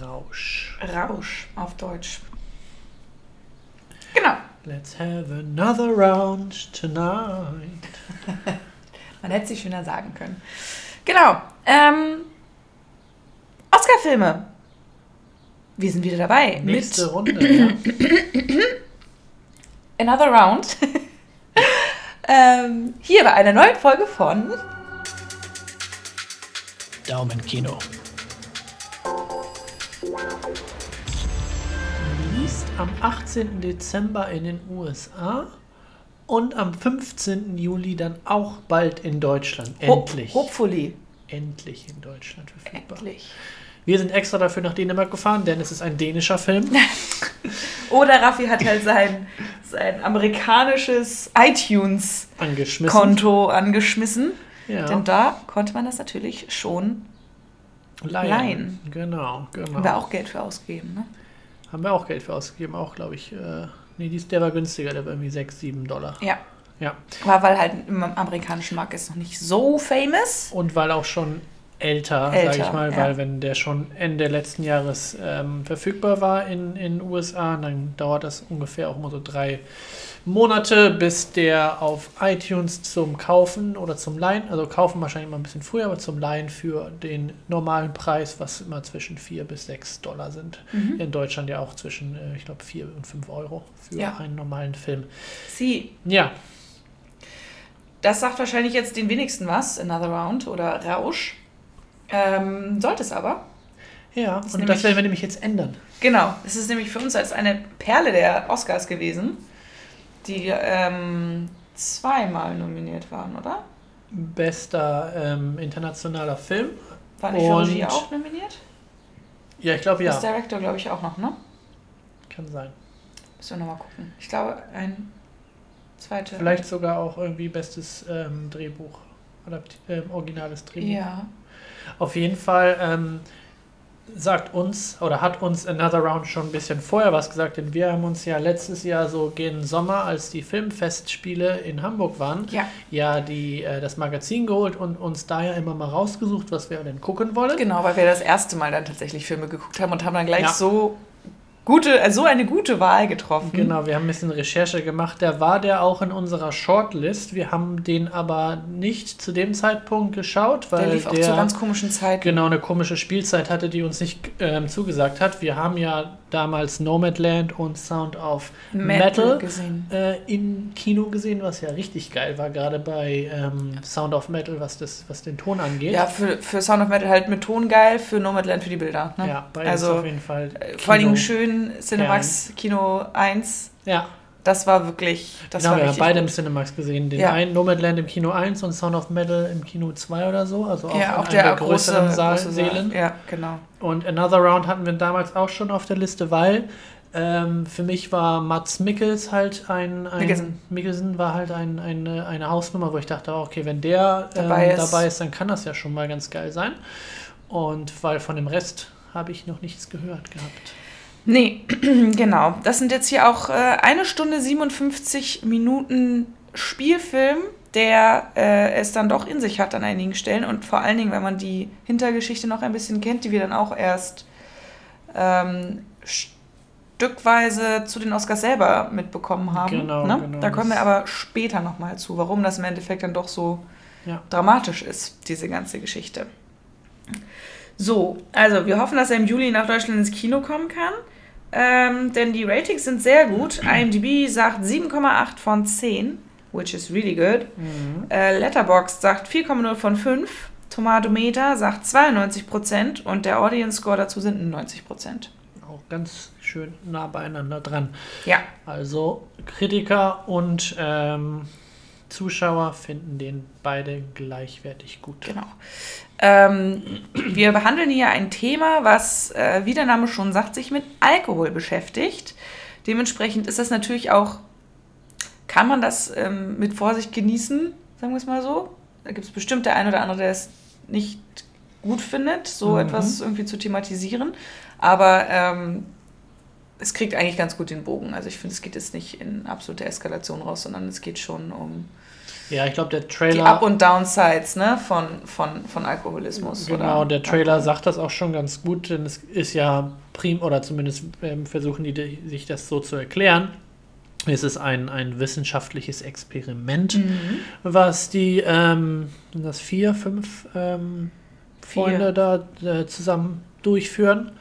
Rausch. Rausch auf Deutsch. Genau. Let's have another round tonight. Man hätte sich schöner sagen können. Genau. Ähm, Oscar-Filme. Wir sind wieder dabei. Nächste mit Runde, ja. Another Round. ähm, hier bei einer neuen Folge von Daumenkino. Released am 18. Dezember in den USA und am 15. Juli dann auch bald in Deutschland. Endlich. Ho Hopefully. Endlich in Deutschland verfügbar. Endlich. Wir sind extra dafür nach Dänemark gefahren, denn es ist ein dänischer Film. Oder Raffi hat halt sein, sein amerikanisches iTunes-Konto Angeschmissen. Ja. Denn da konnte man das natürlich schon, Leihen. leihen. Genau, genau. haben wir auch Geld für ausgegeben. Ne? Haben wir auch Geld für ausgegeben, auch glaube ich. Äh, nee, dies, der war günstiger, der war irgendwie 6, 7 Dollar. Ja. Ja. Aber weil halt im amerikanischen Markt ist noch nicht so famous. Und weil auch schon älter, Älter, sage ich mal, ja. weil wenn der schon Ende letzten Jahres ähm, verfügbar war in in USA, dann dauert das ungefähr auch immer so drei Monate, bis der auf iTunes zum Kaufen oder zum Leihen, also kaufen wahrscheinlich immer ein bisschen früher, aber zum Leihen für den normalen Preis, was immer zwischen 4 bis 6 Dollar sind. Mhm. In Deutschland ja auch zwischen, äh, ich glaube, 4 und 5 Euro für Ja. einen normalen Film. Sie, Ja, das sagt wahrscheinlich jetzt den wenigsten was, Another Round oder Rausch. Ähm, sollte es aber. ja, ist und nämlich- das werden wir nämlich jetzt ändern. Genau, es ist nämlich für uns als eine Perle der Oscars gewesen, die ähm, zweimal nominiert waren, oder? Bester ähm, internationaler Film. War nicht für Regie Und- auch nominiert? Ja, ich glaube ja. Das Director, glaube ich, auch noch, ne? Kann sein. Müssen wir nochmal gucken. Ich glaube, ein zweiter. Vielleicht sogar auch irgendwie bestes ähm, Drehbuch. Adapti ähm, originales Drehbuch. Ja. Auf jeden Fall ähm, sagt uns oder hat uns Another Round schon ein bisschen vorher was gesagt, denn wir haben uns ja letztes Jahr so gegen Sommer, als die Filmfestspiele in Hamburg waren, Ja, ja die, äh, das Magazin geholt und uns da ja immer mal rausgesucht, was wir denn gucken wollen. genau, weil wir das erste Mal dann tatsächlich Filme geguckt haben und haben dann gleich Ja. so gute, äh, so eine gute Wahl getroffen. Genau, wir haben ein bisschen Recherche gemacht. Da war der auch in unserer Shortlist. Wir haben den aber nicht zu dem Zeitpunkt geschaut, weil Der lief auch der zu ganz komischen Zeiten. genau eine komische Spielzeit hatte, die uns nicht ähm, zugesagt hat. Wir haben ja damals Nomadland und Sound of Metal, gesehen. äh, im Kino gesehen, was ja richtig geil war, gerade bei ähm, Sound of Metal, was, das, was den Ton angeht. Ja, für, für Sound of Metal halt mit Ton geil, für Nomadland für die Bilder. Ne? Ja, beides also auf jeden Fall. äh, vor allen Kino. Cinemax Kino 1. Ja, Das war wirklich, das genau, war wir haben beide im gut. Cinemax gesehen. Den Ja. einen Nomadland im Kino 1 und Sound of Metal im Kino 2 oder so. Also auch Ja, in auch einem der große, größeren Saal, große. Saal. Ja, genau. Und Another Round hatten wir damals auch schon auf der Liste, weil ähm, für mich war Mats Mikkels halt ein, ein Mikkelsen. Mikkelsen war halt ein, eine, eine Hausnummer, wo ich dachte, oh, okay, wenn der ähm, Dabei ist. dabei ist, dann kann das ja schon mal ganz geil sein. Und weil von dem Rest habe ich noch nichts gehört gehabt. Nee, genau. Das sind jetzt hier auch äh, eine Stunde 57 Minuten Spielfilm, der äh, es dann doch in sich hat an einigen Stellen. Und vor allen Dingen, wenn man die Hintergeschichte noch ein bisschen kennt, die wir dann auch erst ähm, stückweise zu den Oscars selber mitbekommen haben. Genau, ne? genau, da kommen wir aber später nochmal zu, warum das im Endeffekt dann doch so Ja. dramatisch ist, diese ganze Geschichte. So, also wir hoffen, dass er im Juli nach Deutschland ins Kino kommen kann. Ähm, denn die Ratings sind sehr gut. IMDb sagt 7,8 von 10, which is really good. Äh, Letterboxd sagt 4,0 von 5. Tomatometer sagt 92% und der Audience Score dazu sind 90%. Auch ganz schön nah beieinander dran. Ja, Also Kritiker und ähm, Zuschauer finden den beide gleichwertig gut. Genau. Ähm, wir behandeln hier ein Thema, was, äh, wie der Name schon sagt, sich mit Alkohol beschäftigt. Dementsprechend ist das natürlich auch, kann man das ähm, mit Vorsicht genießen, sagen wir es mal so. Da gibt es bestimmt der ein oder andere, der es nicht gut findet, so Mhm. etwas irgendwie zu thematisieren. Aber ähm, es kriegt eigentlich ganz gut den Bogen. Also ich finde, es geht jetzt nicht in absolute Eskalation raus, sondern es geht schon um ja, ich glaube, der Trailer. Die Up- und Downsides ne, von, von, von Alkoholismus. Genau, der Trailer Alkohol. sagt das auch schon ganz gut, denn es ist ja prim, oder zumindest ähm, versuchen die sich das so zu erklären. Es ist ein, ein wissenschaftliches Experiment, mhm. was die, ähm, das vier, fünf ähm, Freunde da äh, zusammen durchführen.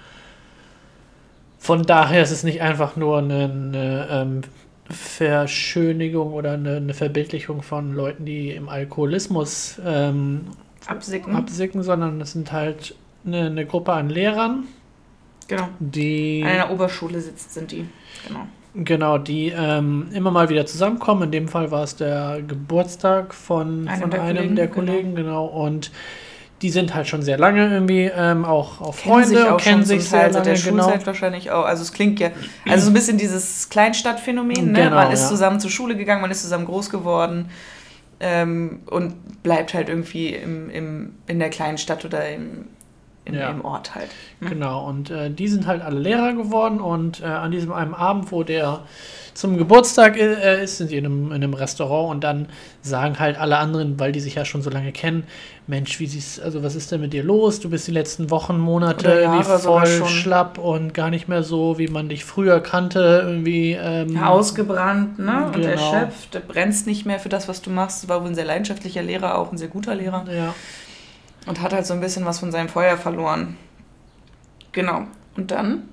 Von daher ist es nicht einfach nur eine, eine ähm, Verschönigung oder eine, eine, Verbildlichung von Leuten, die im Alkoholismus ähm, absicken. absicken, sondern es sind halt eine, eine Gruppe an Lehrern. Genau. Die an einer Oberschule sitzt, sind die. Genau. Genau, die ähm, immer mal wieder zusammenkommen. In dem Fall war es der Geburtstag von, Eine von der einem Kollegen, der Kollegen, genau. genau. Und die sind halt schon sehr lange irgendwie ähm, auch, auch Freunde sich auch kennen sich sehr lange. Der genau. Schulzeit wahrscheinlich auch. Also es klingt ja, also so ein bisschen dieses Kleinstadtphänomen. Ne? Genau, man ist ja. zusammen zur Schule gegangen, man ist zusammen groß geworden ähm, und bleibt halt irgendwie im, im, in der kleinen Stadt oder im, in, ja. im Ort halt. Hm? Genau, und äh, die sind halt alle Lehrer geworden und äh, an diesem einen Abend, wo der zum Geburtstag äh, ist, sind sie in einem, in einem Restaurant und dann sagen halt alle anderen, weil die sich ja schon so lange kennen, Mensch, wie siehst also was ist denn mit dir los? Du bist die letzten Wochen, Monate irgendwie voll schlapp und gar nicht mehr so, wie man dich früher kannte, irgendwie ähm, ausgebrannt, ne? Und genau. erschöpft, brennst nicht mehr für das, was du machst. War wohl ein sehr leidenschaftlicher Lehrer, auch ein sehr guter Lehrer. Ja. Und hat halt so ein bisschen was von seinem Feuer verloren. Genau. Und dann?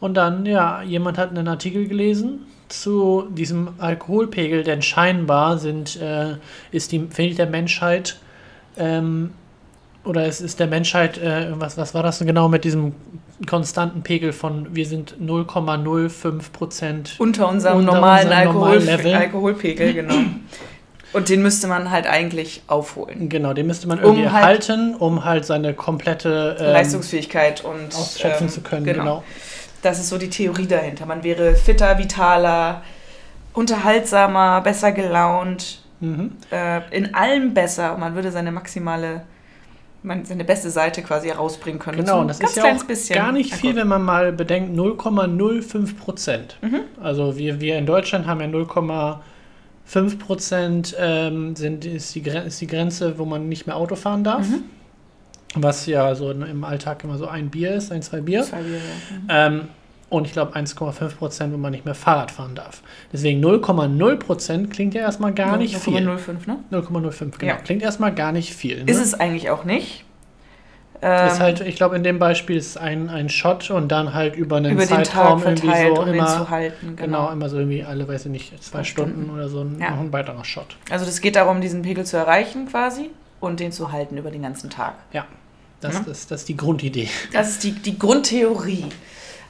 Und dann, ja, jemand hat einen Artikel gelesen zu diesem Alkoholpegel, denn scheinbar sind, äh, ist die, fehlt der Menschheit ähm, oder es ist der Menschheit, äh, was, was war das denn genau mit diesem konstanten Pegel von, wir sind 0,05 Prozent unter unserem unter normalen unserem Alkohol Alkohol Alkoholpegel, genau. Und den müsste man halt eigentlich aufholen. Genau, den müsste man irgendwie um halt erhalten, um halt seine komplette ähm, Leistungsfähigkeit und ausschöpfen ähm, zu können. Genau. genau. Das ist so die Theorie dahinter. Man wäre fitter, vitaler, unterhaltsamer, besser gelaunt, mhm. äh, in allem besser. Man würde seine maximale man seine beste Seite quasi herausbringen können. Genau, und das ist ja auch bisschen. gar nicht viel, wenn man mal bedenkt, 0,05 Prozent. Mhm. Also wir, wir in Deutschland haben ja 0,05 5% ähm, sind, ist, die, ist die Grenze, wo man nicht mehr Auto fahren darf. Mhm. Was ja so im Alltag immer so ein Bier ist, ein, zwei Bier. Zwei Bier ja. Mhm. ähm, und ich glaube 1,5%, wo man nicht mehr Fahrrad fahren darf. Deswegen 0,0% klingt ja erstmal gar 0, nicht 0, viel. 0,05, ne? 0,05, genau. Ja. Klingt erstmal gar nicht viel. Ne? Ist es eigentlich auch nicht. Ähm, ist halt, ich glaube, in dem Beispiel ist ein, ein Shot und dann halt über einen über Zeitraum verteilt, irgendwie so um immer, zu halten, genau. genau. immer so irgendwie alle, weiß ich nicht, zwei Stunden, Stunden oder so ja. noch ein weiterer Shot. Also das geht darum, diesen Pegel zu erreichen quasi und den zu halten über den ganzen Tag. Ja, das, ja? das, das ist die Grundidee. Das ist die, die Grundtheorie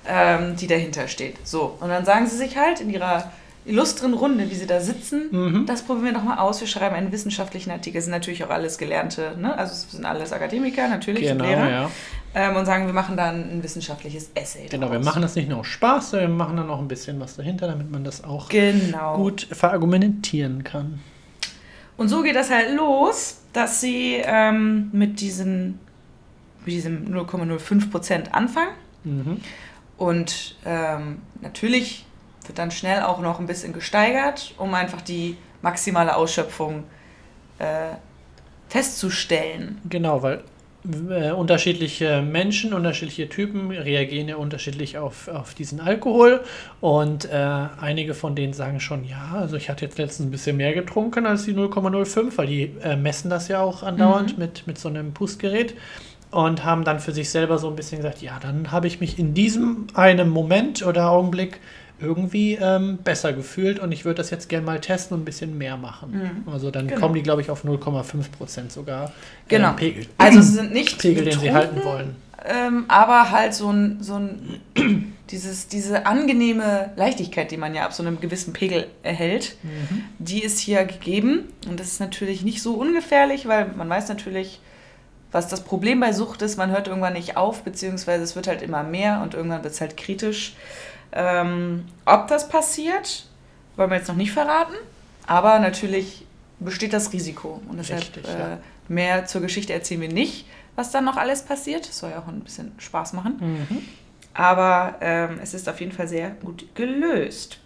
ähm, die dahinter steht. So, und dann sagen sie sich halt in ihrer illustren Runde, wie sie da sitzen, mhm. das probieren wir doch mal aus. Wir schreiben einen wissenschaftlichen Artikel. Das sind natürlich auch alles Gelernte, ne? also es sind alles Akademiker, natürlich, genau, Lehrer. Ja. Ähm, und sagen, wir machen dann ein wissenschaftliches Essay. Genau, daraus. wir machen das nicht nur aus Spaß, sondern wir machen dann auch ein bisschen was dahinter, damit man das auch genau. gut verargumentieren kann. Und so geht das halt los, dass sie ähm, mit, diesen, mit diesem 0,05% anfangen. Mhm. Und ähm, natürlich wird dann schnell auch noch ein bisschen gesteigert, um einfach die maximale Ausschöpfung äh, festzustellen. Genau, weil äh, unterschiedliche Menschen, unterschiedliche Typen reagieren ja unterschiedlich auf, auf diesen Alkohol. Und äh, einige von denen sagen schon, ja, also ich hatte jetzt letztens ein bisschen mehr getrunken als die 0,05, weil die äh, messen das ja auch andauernd mhm. mit, mit so einem Pustgerät und haben dann für sich selber so ein bisschen gesagt, ja, dann habe ich mich in diesem einen Moment oder Augenblick irgendwie ähm, besser gefühlt und ich würde das jetzt gerne mal testen und ein bisschen mehr machen. Mhm. Also dann genau. kommen die, glaube ich, auf 0,5 Prozent sogar. Äh, genau. Pegel. Also es sind nicht Pegel, den sie halten wollen. Ähm, aber halt so ein, so ein dieses, diese angenehme Leichtigkeit, die man ja ab so einem gewissen Pegel erhält, mhm. die ist hier gegeben. Und das ist natürlich nicht so ungefährlich, weil man weiß natürlich, was das Problem bei Sucht ist, man hört irgendwann nicht auf, beziehungsweise es wird halt immer mehr und irgendwann wird es halt kritisch. Ähm, ob das passiert, wollen wir jetzt noch nicht verraten, aber natürlich besteht das Risiko. Und deshalb Richtig, äh, ja. mehr zur Geschichte erzählen wir nicht, was dann noch alles passiert. Das soll ja auch ein bisschen Spaß machen. Mhm. Aber ähm, es ist auf jeden Fall sehr gut gelöst.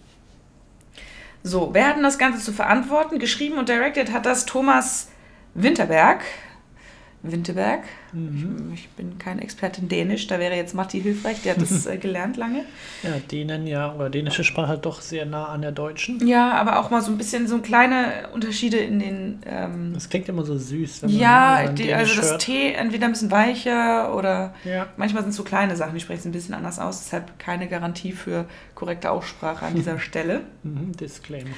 So, wer hat denn das Ganze zu verantworten? Geschrieben und directed hat das Thomas Winterberg. Winterberg. Mhm. Ich, ich bin kein Experte in Dänisch, da wäre jetzt Matti hilfreich, der hat das äh, gelernt lange. Ja, Dänen ja, oder dänische Sprache halt doch sehr nah an der deutschen. Ja, aber auch mal so ein bisschen so kleine Unterschiede in den. Ähm, Das klingt immer so süß. wenn man- ja, man die, also das hört. T entweder ein bisschen weicher oder Ja, manchmal sind es so kleine Sachen, die sprechen es ein bisschen anders aus, deshalb keine Garantie für korrekte Aussprache an dieser Stelle. mhm, Disclaimer.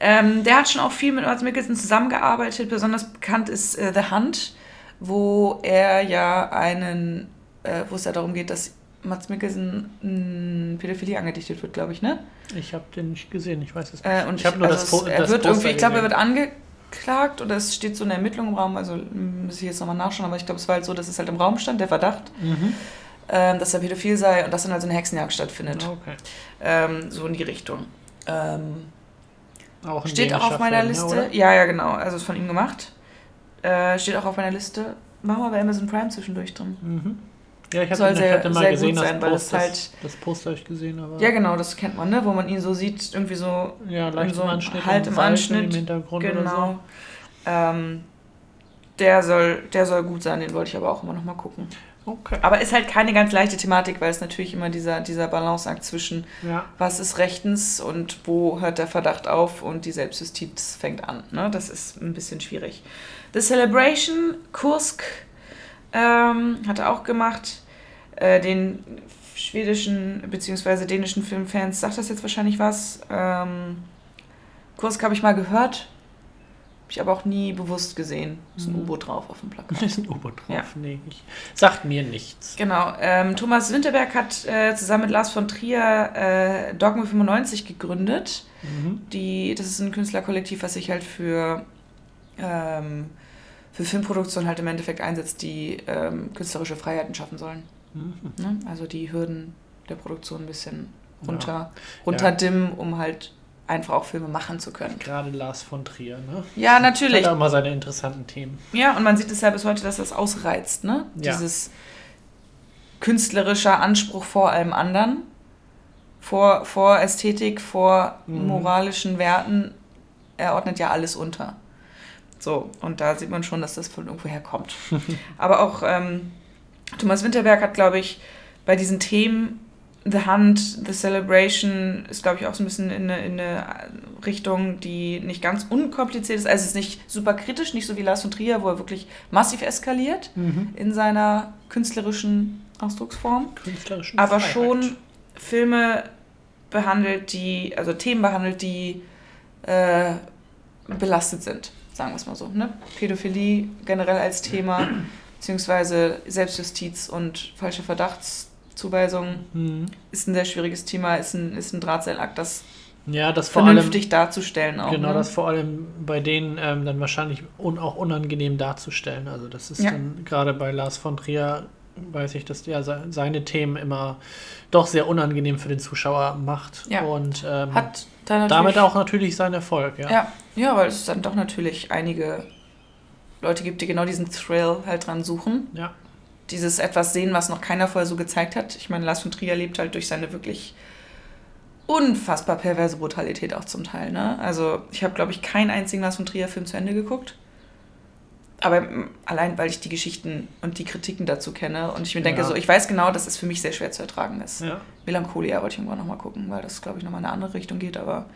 Ähm, der hat schon auch viel mit Mads Mikkelsen zusammengearbeitet. Besonders bekannt ist äh, The Hunt, wo er ja einen, äh, wo es ja darum geht, dass Mads Mikkelsen Pädophilie angedichtet wird, glaube ich, ne? Ich habe den nicht gesehen, ich weiß es nicht. Äh, und ich habe nur also das, es, er wird irgendwie, ich glaube, er wird angeklagt oder es steht so in der Ermittlung im Raum, also muss ich jetzt nochmal nachschauen, aber ich glaube, es war halt so, dass es halt im Raum stand, der Verdacht, Mhm. ähm, dass er pädophil sei und dass dann also eine Hexenjagd stattfindet. Okay. Ähm, so in die Richtung. Ähm, Auch Steht auch auf meiner ne, Liste. oder? Ja, ja, genau. Also ist von ihm gemacht. Äh, steht auch auf meiner Liste. War mal bei Amazon Prime zwischendurch drin. Mhm. Ja, ich Soll hatte, ich sehr- hatte mal sehr gesehen, gut das sein, weil es Poster, halt- das Poster habe ich gesehen, aber Ja, genau, das kennt man, ne? Wo man ihn so sieht, irgendwie so. ja, leicht so im Anschnitt, Halt im Anschnitt, im Hintergrund oder Genau. Ähm, der soll, der soll gut sein, den wollte ich aber auch immer noch mal gucken. Okay. Aber ist halt keine ganz leichte Thematik, weil es natürlich immer dieser, dieser Balanceakt zwischen Ja, was ist rechtens und wo hört der Verdacht auf und die Selbstjustiz fängt an. Ne? Das ist ein bisschen schwierig. The Celebration, Kursk, ähm, hat er auch gemacht. Äh, den schwedischen bzw. dänischen Filmfans sagt das jetzt wahrscheinlich was. Ähm, Kursk habe ich mal gehört, habe ich aber auch nie bewusst gesehen. Ist ein Mhm. U-Boot drauf auf dem Plakat. ist ein U-Boot drauf. Ja. Nee, ich, sagt mir nichts. Genau. Ähm, Thomas Winterberg hat äh, zusammen mit Lars von Trier äh, Dogme 95 gegründet. Mhm. Die, das ist ein Künstlerkollektiv, was sich halt für, ähm, für Filmproduktion halt im Endeffekt einsetzt, die ähm, künstlerische Freiheiten schaffen sollen. Mhm. Ne? Also die Hürden der Produktion ein bisschen Ja. runter, runterdimmen, um halt einfach auch Filme machen zu können. Gerade Lars von Trier, ne? Ja, natürlich. Hat auch mal seine interessanten Themen. Ja, und man sieht es ja bis heute, dass das ausreizt, ne? Ja. Dieses künstlerischer Anspruch vor allem anderen, vor, vor Ästhetik, vor Mhm. moralischen Werten, er ordnet ja alles unter. So, und da sieht man schon, dass das von irgendwoher kommt. Aber auch ähm, Thomas Winterberg hat, glaube ich, bei diesen Themen The Hunt, The Celebration ist, glaube ich, auch so ein bisschen in eine, in eine Richtung, die nicht ganz unkompliziert ist. Also es ist nicht super kritisch, nicht so wie Lars von Trier, wo er wirklich massiv eskaliert Mhm. in seiner künstlerischen Ausdrucksform. Künstlerischen Aber Freiheit. schon Filme behandelt, die, also Themen behandelt, die äh, belastet sind, sagen wir es mal so. Ne? Pädophilie generell als Thema, beziehungsweise Selbstjustiz und falsche Verdachtszuweisungen Mhm. ist ein sehr schwieriges Thema, ist ein, ist ein Drahtseilakt, das Ja, das vor allem. vernünftig darzustellen auch. Genau, ne? das vor allem bei denen ähm, dann wahrscheinlich un auch unangenehm darzustellen. Also das ist Ja. dann gerade bei Lars von Trier, weiß ich, dass der se- seine Themen immer doch sehr unangenehm für den Zuschauer macht. Ja. Und ähm, Hat damit auch natürlich seinen Erfolg, ja. Ja, ja, weil es dann doch natürlich einige Leute gibt, die genau diesen Thrill halt dran suchen. Ja. Dieses etwas sehen, was noch keiner vorher so gezeigt hat. Ich meine, Lars von Trier lebt halt durch seine wirklich unfassbar perverse Brutalität auch zum Teil. Ne? Also ich habe, glaube ich, keinen einzigen Lars von Trier-Film zu Ende geguckt. Aber mm, allein, weil ich die Geschichten und die Kritiken dazu kenne und ich mir denke, Ja. so, ich weiß genau, dass es für mich sehr schwer zu ertragen ist. Ja. Melancholia wollte ich irgendwann nochmal gucken, weil das, glaube ich, nochmal in eine andere Richtung geht, aber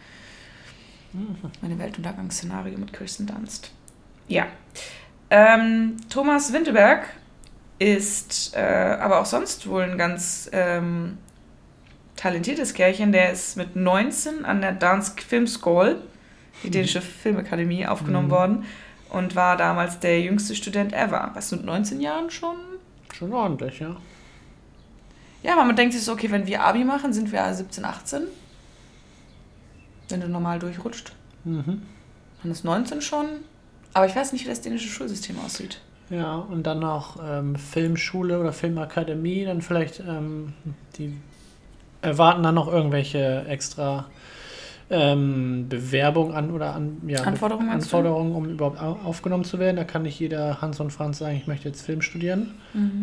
Mhm. meine Weltuntergangsszenario mit Kirsten Dunst. Ja. Ähm, Thomas Winterberg ist äh, aber auch sonst wohl ein ganz ähm, talentiertes Kerlchen. Der ist mit 19 an der Dansk Film School, die dänische Filmakademie, aufgenommen Mhm. worden und war damals der jüngste Student ever. Was mit 19 Jahren schon? Schon ordentlich, ja. Ja, aber man denkt sich so, okay, wenn wir Abi machen, sind wir 17, 18. Wenn du normal durchrutscht. Mhm. Dann ist 19 schon. Aber ich weiß nicht, wie das dänische Schulsystem aussieht. Ja, und dann noch ähm, Filmschule oder Filmakademie, dann vielleicht, ähm, die erwarten dann noch irgendwelche extra ähm, Bewerbungen an oder an, ja, Anforderungen? Anforderungen, um überhaupt au- aufgenommen zu werden. Da kann nicht jeder Hans und Franz sagen, ich möchte jetzt Film studieren.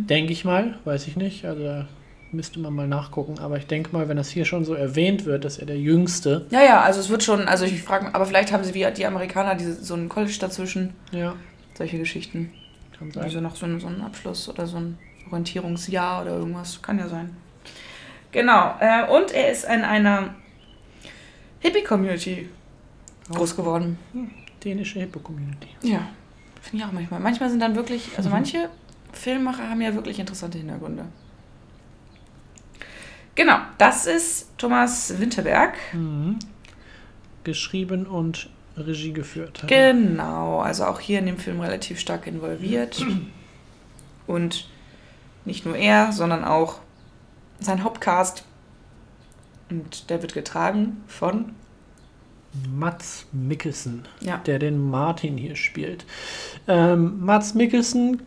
Denke ich mal, weiß ich nicht. Also da müsste man mal nachgucken. Aber ich denke mal, wenn das hier schon so erwähnt wird, dass er der Jüngste. Ja, ja, also es wird schon, also ich frage, aber vielleicht haben sie wie die Amerikaner diese, so ein College dazwischen. Ja, Solche Geschichten. Kann sein. Also noch so ein, so ein Abschluss oder so ein Orientierungsjahr oder irgendwas. Kann ja sein. Genau. Äh, und er ist in einer Hippie-Community groß geworden. Dänische Hippo-Community. Ja. Finde ich auch manchmal. Manchmal sind dann wirklich, also manche Filmemacher haben ja wirklich interessante Hintergründe. Genau, das ist Thomas Winterberg. Mhm. Geschrieben und Regie geführt. hat. Genau, also auch hier in dem Film relativ stark involviert. Und nicht nur er, sondern auch sein Hauptcast. Und der wird getragen von, Mats Mikkelsen, ja, der den Martin hier spielt. Ähm, Mats Mikkelsen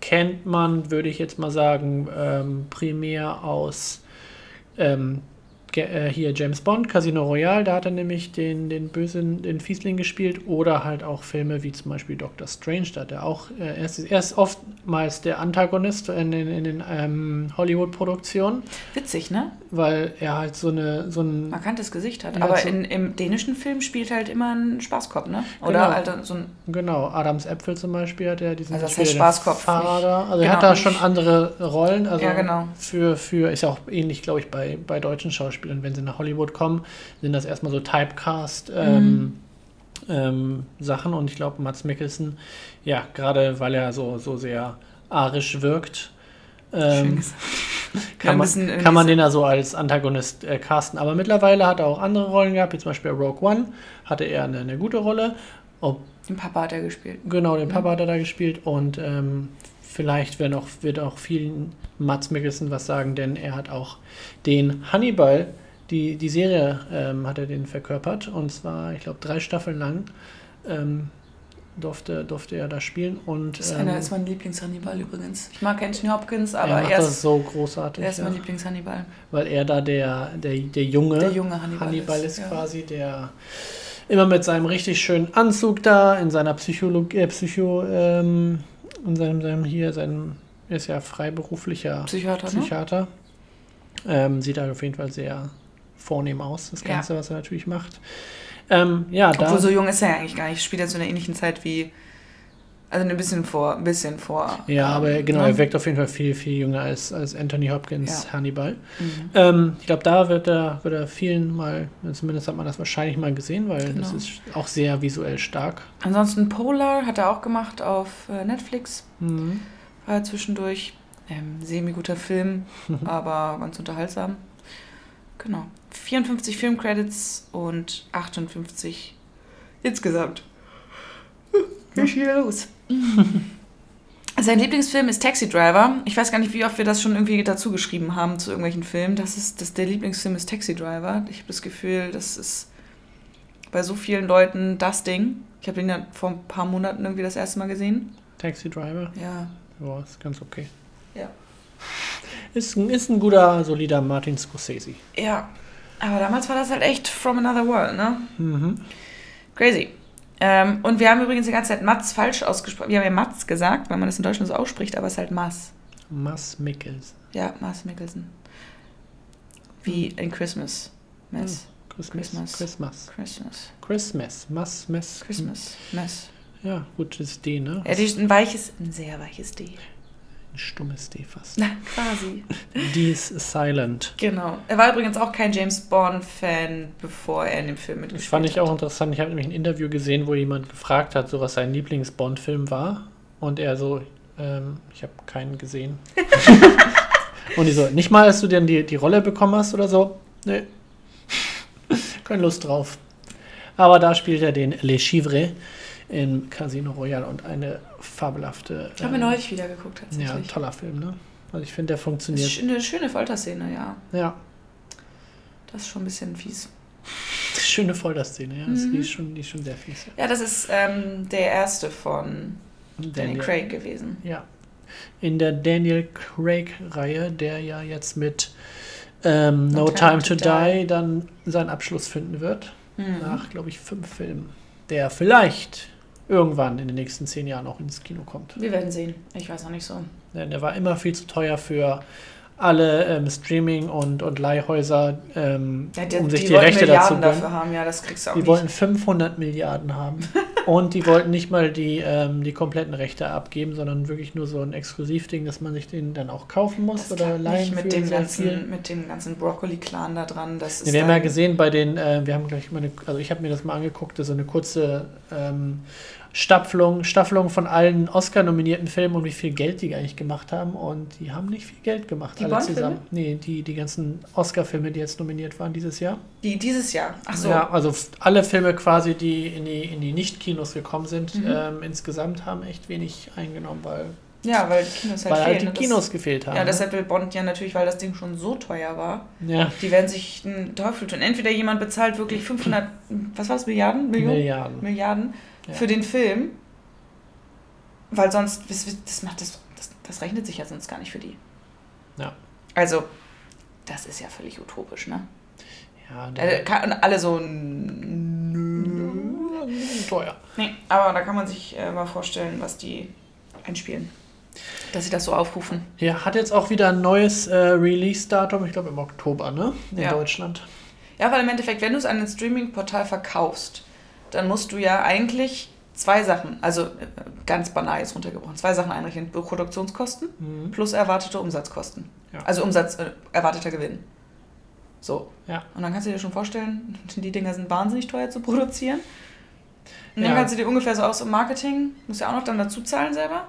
kennt man, würde ich jetzt mal sagen, ähm, primär aus ähm, äh, hier James Bond, Casino Royale, da hat er nämlich den, den bösen, den Fiesling gespielt oder halt auch Filme wie zum Beispiel Doctor Strange, da hat er auch, äh, er, ist, er ist oftmals der Antagonist in, den- in den ähm, Hollywood-Produktionen, witzig, ne? weil er halt so eine, so ein Markantes Gesicht hat. Aber so- in, im dänischen Film spielt halt immer ein Spaßkopf, ne? Genau. Oder halt so ein. Genau, Adams Äpfel zum Beispiel hat er diesen Also das heißt er Spaßkopf, da. Also er genau, hat da schon andere Rollen. Also Ja, genau. für, für, ist ja auch ähnlich, glaube ich, bei, bei deutschen Schauspielern, wenn sie nach Hollywood kommen, sind das erstmal so Typecast ähm, ähm, Sachen und ich glaube, Mats Mikkelsen, ja, gerade weil er so, so sehr arisch wirkt, ähm, kann, man, kann man den da so als Antagonist äh, casten. Aber mittlerweile hat er auch andere Rollen gehabt, wie zum Beispiel Rogue One hatte er eine, eine gute Rolle. Ob, Den Papa hat er gespielt. Genau, den. Papa hat er da gespielt und ähm, vielleicht wird auch, wird auch vielen Mats Mikkelsen was sagen, denn er hat auch den Hannibal, die, die Serie ähm, hat er den verkörpert und zwar, ich glaube, drei Staffeln lang ähm, durfte, durfte er da spielen und Das ist, ähm, einer, ist mein Lieblings-Hannibal übrigens. Ich mag Anthony Hopkins, aber er er ist, so großartig, er ist ja, mein Lieblings-Hannibal. weil er da der, der, der Junge, Der junge Hannibal, Hannibal ist ja. quasi der immer mit seinem richtig schönen Anzug da in seiner Psychologie, äh, Psycho, ähm, in seinem, seinem hier, seinem, er ist ja freiberuflicher Psychiater, ne? Psychiater. Ähm, sieht da auf jeden Fall sehr vornehm aus, das Ja. Ganze, was er natürlich macht. Ähm, ja, da. Obwohl so jung ist er ja eigentlich gar nicht. Spielt er zu einer ähnlichen Zeit wie. Also ein bisschen vor. Ein bisschen vor. ja, aber ähm, genau, ne? er wirkt auf jeden Fall viel, viel jünger als, als Anthony Hopkins Ja. Hannibal. Mhm. Ähm, ich glaube, da wird er, wird er vielen mal, zumindest hat man das wahrscheinlich mal gesehen, weil das Genau. ist auch sehr visuell stark. Ansonsten Polar hat er auch gemacht auf äh, Netflix. Mhm. War zwischendurch. Ähm, semi-guter Film, aber ganz unterhaltsam. Genau. 54 Filmcredits und 58 insgesamt. Ist hier los? Sein Lieblingsfilm ist Taxi Driver. Ich weiß gar nicht, wie oft wir das schon irgendwie dazu geschrieben haben zu irgendwelchen Filmen. Das ist, das, der Lieblingsfilm ist Taxi Driver. Ich habe das Gefühl, das ist bei so vielen Leuten das Ding. Ich habe ihn ja vor ein paar Monaten irgendwie das erste Mal gesehen. Taxi Driver, Ja. ja, ist ganz okay. Ja. Ist ein, ist ein guter, solider Martin Scorsese. Ja. Aber damals war das halt echt from another world, ne? Mhm. Crazy. Ähm, und wir haben übrigens die ganze Zeit Mats falsch ausgesprochen. Wir haben ja Mats gesagt, weil man das in Deutschland so ausspricht, aber es ist halt Mas. Mass Mikkels. Ja, Mars Mikkelsen. Wie in Christmas. Mess. Christmas. Christmas. Christmas. Christmas. Christmas. Mass, Mess. Christmas. Mess. Ja, gut, das ist D, ne? Ja, die ist ein weiches, ein sehr weiches D. Ein stummes D fast. Na, quasi. D ist silent. Genau. Er war übrigens auch kein James Bond-Fan, bevor er in dem Film Das mitgespielt fand ich hat. auch interessant. Ich habe nämlich ein Interview gesehen, wo jemand gefragt hat, so was sein Lieblings-Bond-Film war. Und er so, ähm, ich habe keinen gesehen. Und die so, nicht mal, als du denn die, die Rolle bekommen hast oder so? Nee. Keine Lust drauf. Aber da spielt er den Le Chivre in Casino Royale und eine fabelhafte. Ich habe ähm, neulich wieder geguckt, Ja, tatsächlich. toller Film, ne? Also ich finde, der das funktioniert. ist eine schöne Folterszene, ja. Ja, Das ist schon ein bisschen fies. schöne Folterszene, ja. Mhm. Die, ist schon, die ist schon sehr fies. Ja, das ist ähm, der erste von Danny Daniel- Craig gewesen. Ja. In der Daniel Craig-Reihe, der ja jetzt mit ähm, No, Time, to, die. dann seinen Abschluss finden wird. Mhm. Nach, glaube ich, fünf Filmen. Der vielleicht irgendwann in den nächsten zehn Jahren auch ins Kino kommt. Wir werden sehen. Ich weiß noch nicht so. Denn der war immer viel zu teuer für alle ähm, Streaming- und, und Leihhäuser, ähm, Ja, die, um sich die die, Rechte dazu Milliarden gönnen. dafür haben, ja, das kriegst du auch Die nicht. wollten 500 Milliarden haben. und die wollten nicht mal die, ähm, die kompletten Rechte abgeben, sondern wirklich nur so ein Exklusivding, dass man sich den dann auch kaufen muss das oder leihen nicht mit dem ganzen, viel. mit dem ganzen Broccoli-Clan da dran. Das ist Nee, wir haben ja gesehen bei den, äh, wir haben gleich mal eine, also ich habe mir das mal angeguckt, so eine kurze ähm, Staffelung, Staffelung von allen Oscar-nominierten Filmen und wie viel Geld die eigentlich gemacht haben. Und die haben nicht viel Geld gemacht, Die alle zusammen. Nee, die, die ganzen Oscar-Filme, die jetzt nominiert waren dieses Jahr. Die dieses Jahr. Ach so. Ja, also alle Filme quasi, die in die, in die Nicht-Kinos gekommen sind, Mhm. ähm, insgesamt haben echt wenig eingenommen, weil, Ja, weil die Kinos halt weil fehlen. halt die ne? Das- Kinos gefehlt haben. Ja, ne? deshalb will Bond ja natürlich, weil das Ding schon so teuer war, ja, die werden sich einen Teufel tun. Entweder jemand bezahlt wirklich 500, was war das, Milliarden? Millionen? Milliarden. Milliarden Ja. für den Film, weil sonst, das, macht das, das, das rechnet sich ja sonst gar nicht für die. Ja. Also, das ist ja völlig utopisch, ne? Ja, Äh, der, kann- alle so, nö. teuer. Nee, aber da kann man sich äh, mal vorstellen, was die einspielen. Dass sie das so aufrufen. Ja, hat jetzt auch wieder ein neues äh, Release-Datum, ich glaube im Oktober, ne? In Ja. Deutschland. Ja, weil im Endeffekt, wenn du es an ein Streaming-Portal verkaufst, dann musst du ja eigentlich zwei Sachen, also äh, ganz banal jetzt runtergebrochen, zwei Sachen einrechnen. Produktionskosten Mhm. plus erwartete Umsatzkosten. Ja. Also Umsatz, äh, erwarteter Gewinn. So. Ja. Und dann kannst du dir schon vorstellen, die Dinger sind wahnsinnig teuer zu produzieren. Und dann Ja. kannst du dir ungefähr so aus im Marketing, musst ja auch noch dann dazu zahlen selber.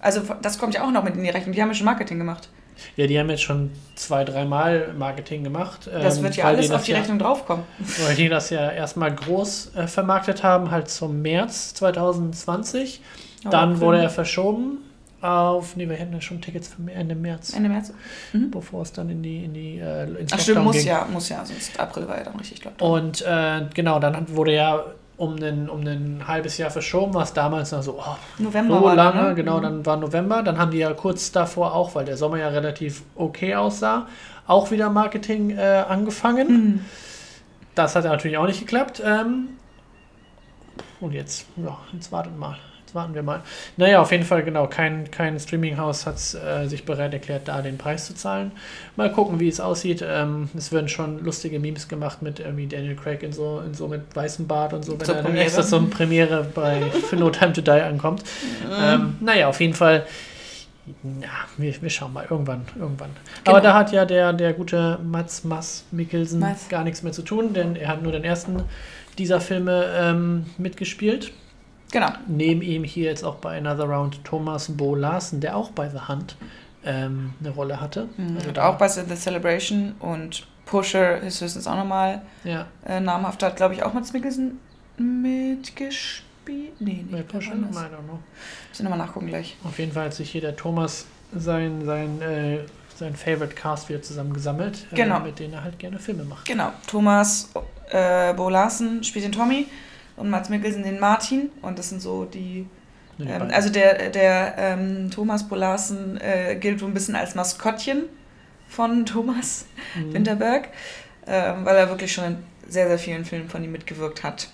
Also das kommt ja auch noch mit in die Rechnung. Die haben ja schon Marketing gemacht. Ja, die haben jetzt schon zwei, dreimal Marketing gemacht. Das ähm, wird ja alles auf die ja, Rechnung draufkommen. Weil die das ja erstmal groß äh, vermarktet haben, halt zum März 2020. Dann Aber wurde er verschoben auf, nee, wir hätten ja schon Tickets für Ende März, Ende März. bevor es dann in die, in die äh, ins Ach stimmt, muss ging. ja, muss ja, sonst April war ja dann richtig glatt. Und äh, genau, dann wurde ja um ein, um ein halbes Jahr verschoben, was damals noch so, oh, November so lange, ne? genau, Mhm. dann war November, dann haben die ja kurz davor auch, weil der Sommer ja relativ okay aussah, auch wieder Marketing äh, angefangen. Mhm. Das hat ja natürlich auch nicht geklappt. Ähm, und jetzt, ja, jetzt warten mal. Warten wir mal. Naja, auf jeden Fall, genau, kein, kein Streaminghaus hat äh, sich bereit erklärt, da den Preis zu zahlen. Mal gucken, wie es aussieht. Ähm, es werden schon lustige Memes gemacht mit irgendwie Daniel Craig in so, in so mit weißem Bart und so, wenn Zur er dann extra zum Premiere bei für No Time to Die ankommt. Ähm, naja, auf jeden Fall. Ja, wir, wir schauen mal irgendwann, irgendwann. Genau. Aber da hat ja der, der gute Mats Mass Mikkelsen Mats. gar nichts mehr zu tun, denn er hat nur den ersten dieser Filme ähm, mitgespielt. Genau. Neben ihm hier jetzt auch bei Another Round Thomas Bo Larsen, der auch bei The Hunt ähm, eine Rolle hatte. Also da- auch bei The Celebration und Pusher ist höchstens auch nochmal Ja, äh, namhaft. Hat, glaube ich, auch Mats Mikkelsen mitgespielt. Nee, bei nicht. Pusher, I don't know. ich nochmal nachgucken gleich. Auf jeden Fall hat sich hier der Thomas sein, sein, äh, sein Favorite Cast wieder zusammengesammelt, äh, Genau. mit denen er halt gerne Filme macht. Genau. Thomas äh, Bo Larsen spielt den Tommy und Mats Mikkelsen den Martin. Und das sind so die Ähm, also der, der ähm, Thomas Bolarsen äh, gilt so ein bisschen als Maskottchen von Thomas Mhm. Winterberg, ähm, weil er wirklich schon in sehr, sehr vielen Filmen von ihm mitgewirkt hat.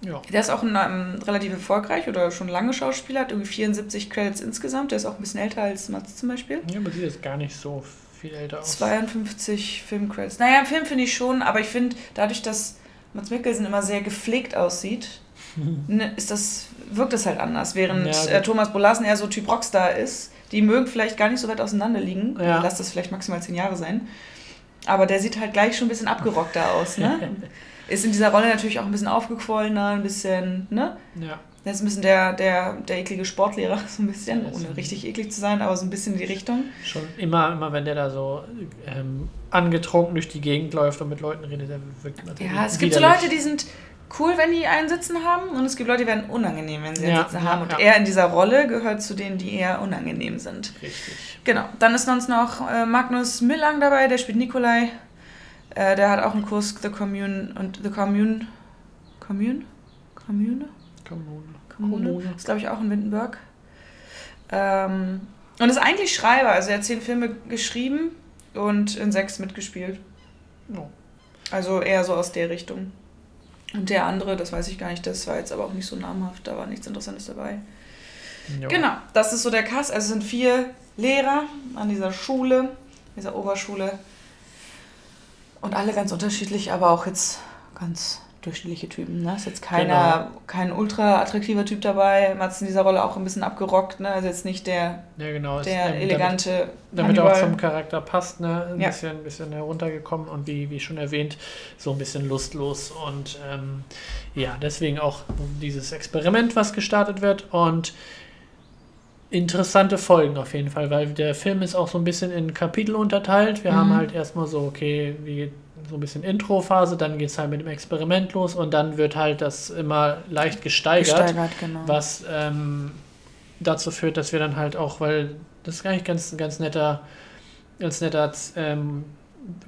Ja. Der ist auch ein, ähm, relativ erfolgreich oder schon lange Schauspieler, hat irgendwie 74 Credits insgesamt. Der ist auch ein bisschen älter als Mats zum Beispiel. ja, aber sieht jetzt gar nicht so viel älter aus. 52 Filmcredits. Naja, im Film finde ich schon, aber ich finde, dadurch, dass Mats Mikkelsen immer sehr gepflegt aussieht, ne, ist das, wirkt es halt anders. Während Ja, äh, Thomas Bolarsen eher so Typ Rockstar ist. Die mögen vielleicht gar nicht so weit auseinander liegen. Ja. Lass das vielleicht maximal zehn Jahre sein. Aber der sieht halt gleich schon ein bisschen abgerockter aus, ne? ist in dieser Rolle natürlich auch ein bisschen aufgequollener, ein bisschen, ne? Ja. Der ist ein bisschen der, der, der eklige Sportlehrer, so ein bisschen, ohne richtig eklig zu sein, aber so ein bisschen in die Richtung. Schon immer, immer wenn der da so ähm, angetrunken durch die Gegend läuft und mit Leuten redet, der wirkt immer Ja, es gibt so. Leute, die sind cool, wenn die einen Sitzen haben und es gibt Leute, die werden unangenehm, wenn sie einen Ja, Sitzen haben. Und ja. er in dieser Rolle gehört zu denen, die eher unangenehm sind. Richtig. Genau. Dann ist sonst noch äh, Magnus Millang dabei, der spielt Nikolai. Äh, der hat auch einen Kurs The Commune und The Commune. Commune? Commune? Kommune. Kommune. Kommune. Ist, glaube ich, auch in Wittenberg. Ähm, und ist eigentlich Schreiber. Also er hat zehn Filme geschrieben und in sechs mitgespielt. Ja. Also eher so aus der Richtung. Und der andere, das weiß ich gar nicht, das war jetzt aber auch nicht so namhaft, da war nichts Interessantes dabei. Ja. Genau, das ist so der Cast. Also es sind vier Lehrer an dieser Schule. dieser Oberschule. Und alle ganz unterschiedlich, aber auch jetzt ganz durchschnittliche Typen. Ne? Ist jetzt keiner, genau. kein ultra attraktiver Typ dabei. Man hat in dieser Rolle auch ein bisschen abgerockt. Ne? Also jetzt nicht der, ja, genau. der ist, elegante. Damit, damit er auch zum Charakter passt. Ne? Ein, ja. bisschen, bisschen heruntergekommen und wie, wie schon erwähnt, so ein bisschen lustlos. Und ähm, ja, deswegen auch dieses Experiment, was gestartet wird. Und interessante Folgen auf jeden Fall, weil der Film ist auch so ein bisschen in Kapitel unterteilt. Wir mhm. haben halt erstmal so, okay, wie so ein bisschen Intro-Phase, dann geht es halt mit dem Experiment los und dann wird halt das immer leicht gesteigert, gesteigert genau. was ähm, dazu führt, dass wir dann halt auch, weil das ist eigentlich ganz, ganz netter, ganz netter, ähm,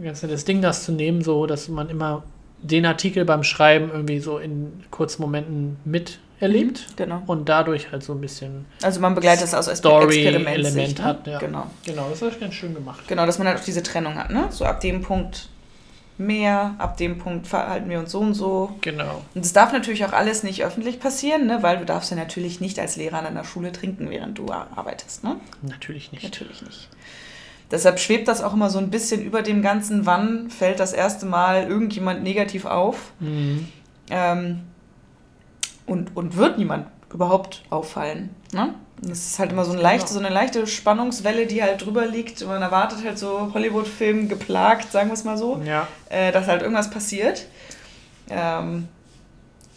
ganz nettes Ding, das zu nehmen, so dass man immer den Artikel beim Schreiben irgendwie so in kurzen Momenten miterlebt mhm, genau. und dadurch halt so ein bisschen also man begleitet es aus Story-Element ne? hat. Ja. Genau. genau, das ist ganz schön gemacht. Genau, dass man halt auch diese Trennung hat, ne? So ab dem Punkt mehr, ab dem Punkt verhalten wir uns so und so. Genau. Und es darf natürlich auch alles nicht öffentlich passieren, ne? weil du darfst ja natürlich nicht als Lehrer an einer Schule trinken, während du arbeitest. Ne? Natürlich nicht. Natürlich nicht. Deshalb schwebt das auch immer so ein bisschen über dem Ganzen, wann fällt das erste Mal irgendjemand negativ auf mhm. ähm, und, und wird niemand überhaupt auffallen. Ne? Das ist halt immer so eine leichte, so eine leichte Spannungswelle, die halt drüber liegt. Man erwartet halt so Hollywood-Film geplagt, sagen wir es mal so, ja. äh, dass halt irgendwas passiert. Ähm,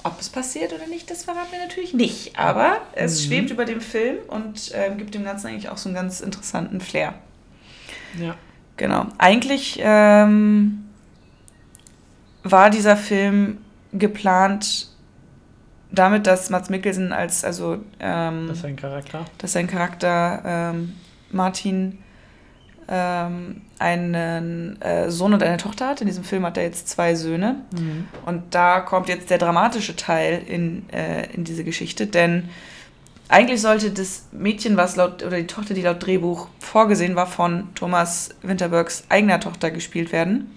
ob es passiert oder nicht, das verraten wir natürlich nicht. Aber es mhm. schwebt über dem Film und ähm, gibt dem Ganzen eigentlich auch so einen ganz interessanten Flair. Ja. Genau. Eigentlich ähm, war dieser Film geplant damit, dass Mats Mikkelsen als, also. Ähm, das ist sein Charakter. Dass sein Charakter ähm, Martin ähm, einen äh, Sohn und eine Tochter hat. In diesem Film hat er jetzt zwei Söhne. Mhm. Und da kommt jetzt der dramatische Teil in, äh, in diese Geschichte, denn eigentlich sollte das Mädchen, was laut, oder die Tochter, die laut Drehbuch vorgesehen war, von Thomas Winterbergs eigener Tochter gespielt werden.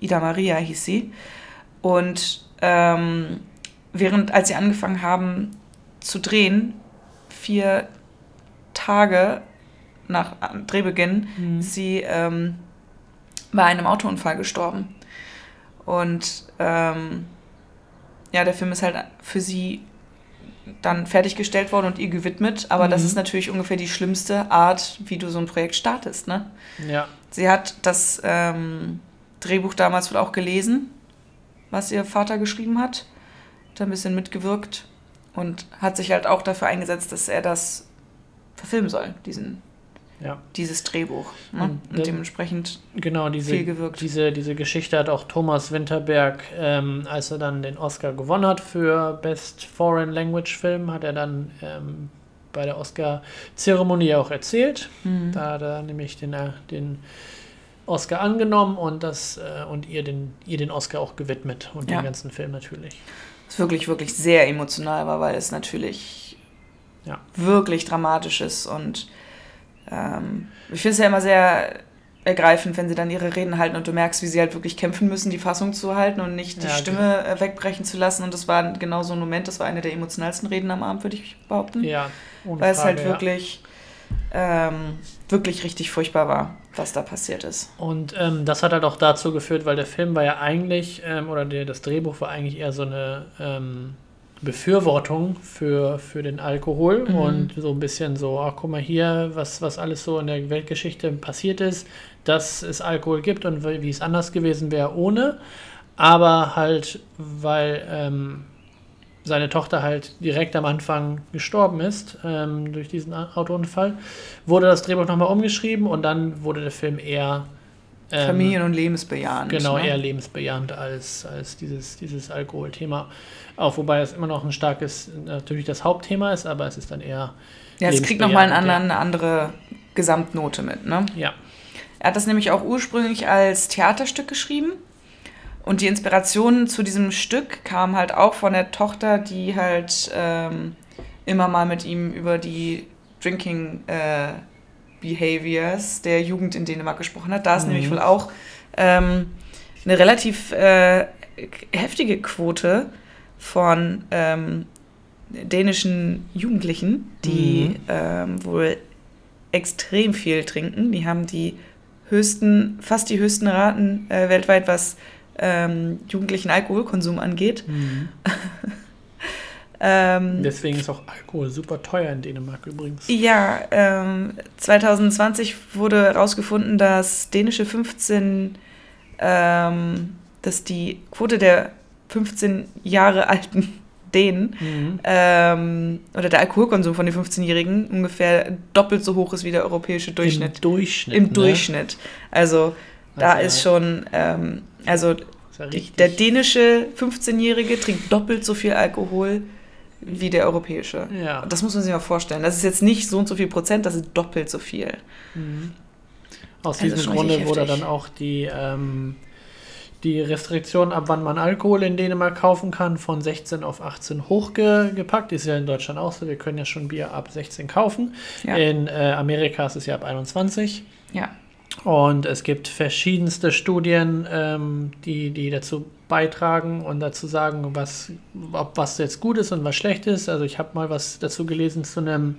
Ida Maria hieß sie. Und ähm, während, als sie angefangen haben zu drehen, vier Tage nach Drehbeginn, mhm. sie ähm, bei einem Autounfall gestorben. Und ähm, ja, der Film ist halt für sie dann fertiggestellt worden und ihr gewidmet. Aber mhm. das ist natürlich ungefähr die schlimmste Art, wie du so ein Projekt startest. Ne? Ja. Sie hat das ähm, Drehbuch damals wohl auch gelesen, was ihr Vater geschrieben hat da ein bisschen mitgewirkt und hat sich halt auch dafür eingesetzt, dass er das verfilmen soll, diesen, ja. dieses Drehbuch. Ne? Und, und, dementsprechend genau, diese, viel gewirkt. Diese, diese Geschichte hat auch Thomas Winterberg, ähm, als er dann den Oscar gewonnen hat für Best Foreign Language Film, hat er dann ähm, bei der Oscar-Zeremonie auch erzählt. Mhm. Da hat er nämlich den, äh, den Oscar angenommen und, das, äh, und ihr, den, ihr den Oscar auch gewidmet und ja. den ganzen Film natürlich wirklich, wirklich sehr emotional war, weil es natürlich ja. wirklich dramatisch ist. Und ähm, ich finde es ja immer sehr ergreifend, wenn sie dann ihre Reden halten und du merkst, wie sie halt wirklich kämpfen müssen, die Fassung zu halten und nicht die ja, Stimme okay. Äh, wegbrechen zu lassen. Und das war genau so ein Moment, das war eine der emotionalsten Reden am Abend, würde ich behaupten. Ja, ohne Weil Frage, es halt wirklich, ja. ähm, wirklich richtig furchtbar war was da passiert ist. Und ähm, das hat halt auch dazu geführt, weil der Film war ja eigentlich, ähm, oder der, das Drehbuch war eigentlich eher so eine ähm, Befürwortung für, für den Alkohol mhm. und so ein bisschen so, ach guck mal hier, was, was alles so in der Weltgeschichte passiert ist, dass es Alkohol gibt und wie es anders gewesen wäre ohne. Aber halt, weil ähm, seine Tochter halt direkt am Anfang gestorben ist ähm, durch diesen Autounfall, wurde das Drehbuch nochmal umgeschrieben und dann wurde der Film eher ähm, Familien- und lebensbejahend. Genau, ne? eher lebensbejahend als, als dieses, dieses Alkoholthema. Auch wobei es immer noch ein starkes, natürlich das Hauptthema ist, aber es ist dann eher. Ja, es kriegt nochmal einen anderen, eine andere Gesamtnote mit, ne? Ja. Er hat das nämlich auch ursprünglich als Theaterstück geschrieben. Und die Inspiration zu diesem Stück kam halt auch von der Tochter, die halt ähm, immer mal mit ihm über die Drinking äh, Behaviors der Jugend in Dänemark gesprochen hat. Da ist mhm. nämlich wohl auch ähm, eine relativ äh, heftige Quote von ähm, dänischen Jugendlichen, die mhm. ähm, wohl extrem viel trinken. Die haben die höchsten, fast die höchsten Raten äh, weltweit, was ähm, jugendlichen Alkoholkonsum angeht. Mhm. ähm, Deswegen ist auch Alkohol super teuer in Dänemark übrigens. ja, ähm, 2020 wurde herausgefunden, dass dänische 15, ähm, dass die Quote der 15 Jahre alten Dänen Mhm. ähm, oder der Alkoholkonsum von den 15-Jährigen ungefähr doppelt so hoch ist wie der europäische Durchschnitt. Im Durchschnitt. Im ne? Durchschnitt. Also da Also, ist schon, ähm, also ja der dänische 15-Jährige trinkt doppelt so viel Alkohol wie der europäische. Ja. Das muss man sich mal vorstellen. Das ist jetzt nicht so und so viel Prozent, das ist doppelt so viel. Mhm. Aus Also diesem Grunde wurde dann auch die, ähm, die Restriktion, ab wann man Alkohol in Dänemark kaufen kann, von 16 auf 18 hochgepackt. Ist ja in Deutschland auch so. Wir können ja schon Bier ab 16 kaufen. Ja. In äh, Amerika ist es ja ab 21. Ja. Und es gibt verschiedenste Studien, ähm, die, die dazu beitragen und dazu sagen, was, ob was jetzt gut ist und was schlecht ist. Also ich habe mal was dazu gelesen zu einem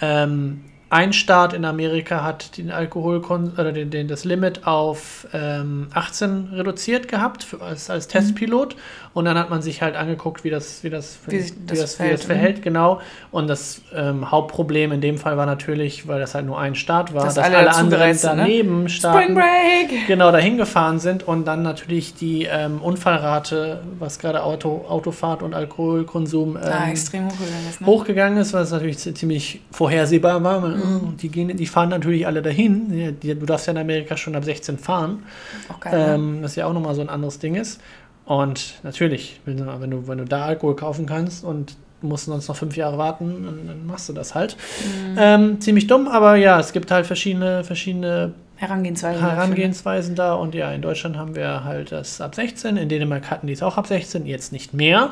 ähm, ein Staat in Amerika hat den Alkoholkon oder den, den, das Limit auf ähm, 18 reduziert gehabt für, als, als Testpilot und dann hat man sich halt angeguckt, wie das, wie das, Wie sich das wie das verhält, verhält, genau. Und das ähm, Hauptproblem in dem Fall war natürlich, weil das halt nur ein Staat war, Dass dass, alle alle, anderen ne? daneben Spring Staaten Break! genau dahin gefahren sind und dann natürlich die ähm, Unfallrate, was gerade Auto, Autofahrt und Alkoholkonsum ähm, ah, extrem hochgegangen ist. Ne? hochgegangen ist, was natürlich zi- ziemlich vorhersehbar war. Mhm. Die, gehen, die fahren natürlich alle dahin. Du darfst ja in Amerika schon ab 16 fahren, Auch geil. ne? ähm, was ja auch nochmal so ein anderes Ding ist. Und natürlich, wenn du, wenn du, wenn du da Alkohol kaufen kannst und musst sonst noch fünf Jahre warten, dann, dann machst du das halt. Mhm. Ähm, ziemlich dumm, aber ja, es gibt halt verschiedene, verschiedene Herangehensweise. dafür, ne? Herangehensweisen da und ja, in Deutschland haben wir halt das ab 16, in Dänemark hatten die es auch ab 16, jetzt nicht mehr,